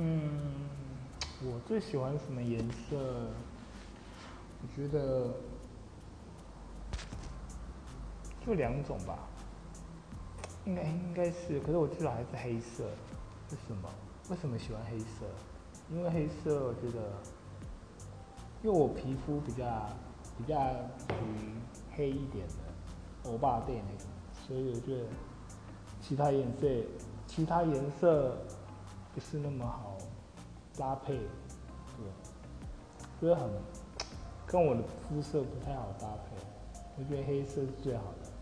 嗯，我最喜欢什么颜色？我觉得就两种吧，应该应该是，可是我至少还是黑色。为什么？为什么喜欢黑色？因为黑色我觉得，因为我皮肤比较比较属于黑一点的，欧巴店那种，所以我觉得其他颜色其他颜色不是那么好搭配，对，就是很跟我的肤色不太好搭配。我觉得黑色是最好的。